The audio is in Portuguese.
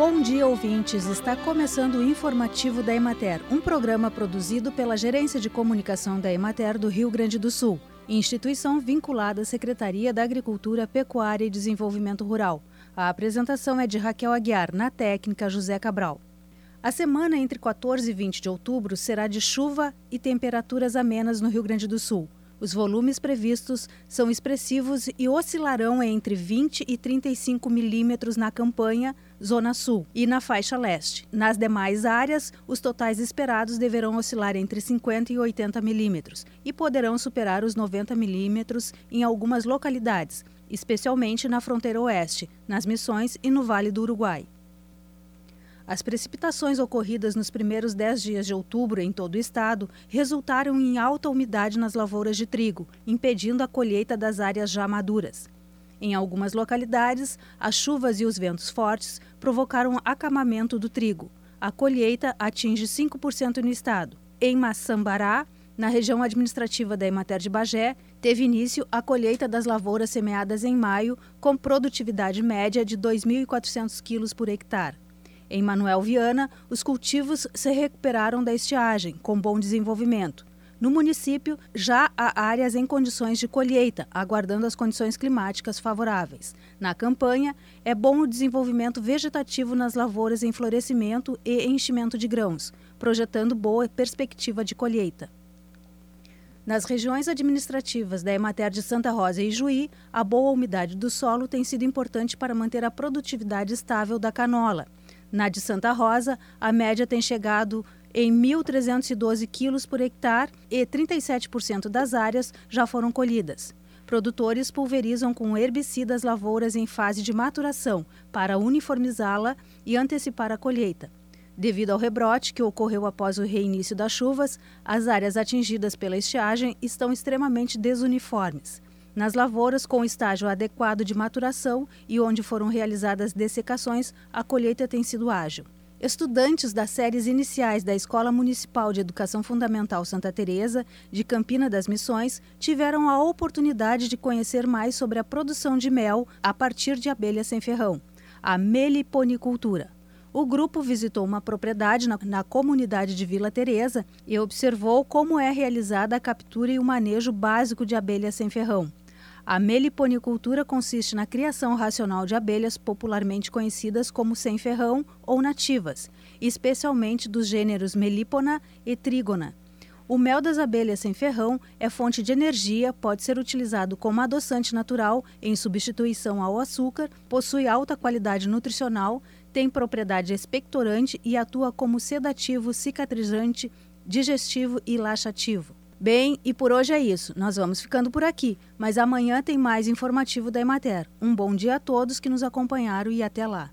Bom dia, ouvintes. Está começando o informativo da Emater, um programa produzido pela Gerência de Comunicação da Emater do Rio Grande do Sul, instituição vinculada à Secretaria da Agricultura, Pecuária e Desenvolvimento Rural. A apresentação é de Raquel Aguiar, na técnica José Cabral. A semana entre 14 e 20 de outubro será de chuva e temperaturas amenas no Rio Grande do Sul. Os volumes previstos são expressivos e oscilarão entre 20 e 35 milímetros na campanha, Zona Sul, e na faixa leste. Nas demais áreas, os totais esperados deverão oscilar entre 50 e 80 milímetros e poderão superar os 90 milímetros em algumas localidades, especialmente na fronteira oeste, nas Missões e no Vale do Uruguai. As precipitações ocorridas nos primeiros 10 dias de outubro em todo o estado resultaram em alta umidade nas lavouras de trigo, impedindo a colheita das áreas já maduras. Em algumas localidades, as chuvas e os ventos fortes provocaram acamamento do trigo. A colheita atinge 5% no estado. Em Maçambará, na região administrativa da Emater de Bagé, teve início a colheita das lavouras semeadas em maio, com produtividade média de 2.400 quilos por hectare. Em Manuel Viana, os cultivos se recuperaram da estiagem, com bom desenvolvimento. No município, já há áreas em condições de colheita, aguardando as condições climáticas favoráveis. Na campanha, é bom o desenvolvimento vegetativo nas lavouras em florescimento e enchimento de grãos, projetando boa perspectiva de colheita. Nas regiões administrativas da Emater de Santa Rosa e Juí, a boa umidade do solo tem sido importante para manter a produtividade estável da canola. Na de Santa Rosa, a média tem chegado em 1.312 quilos por hectare e 37% das áreas já foram colhidas. Produtores pulverizam com herbicidas lavouras em fase de maturação para uniformizá-la e antecipar a colheita. Devido ao rebrote que ocorreu após o reinício das chuvas, as áreas atingidas pela estiagem estão extremamente desuniformes. Nas lavouras com estágio adequado de maturação e onde foram realizadas dessecações, a colheita tem sido ágil. Estudantes das séries iniciais da Escola Municipal de Educação Fundamental Santa Teresa, de Campina das Missões, tiveram a oportunidade de conhecer mais sobre a produção de mel a partir de abelhas sem ferrão, a meliponicultura. O grupo visitou uma propriedade na, na, comunidade de Vila Teresa e observou como é realizada a captura e o manejo básico de abelhas sem ferrão. A meliponicultura consiste na criação racional de abelhas popularmente conhecidas como sem ferrão ou nativas, especialmente dos gêneros melipona e trígona. O mel das abelhas sem ferrão é fonte de energia, pode ser utilizado como adoçante natural em substituição ao açúcar, possui alta qualidade nutricional, tem propriedade expectorante e atua como sedativo, cicatrizante, digestivo e laxativo. Bem, e por hoje é isso. Nós vamos ficando por aqui, mas amanhã tem mais informativo da Emater. Um bom dia a todos que nos acompanharam e até lá.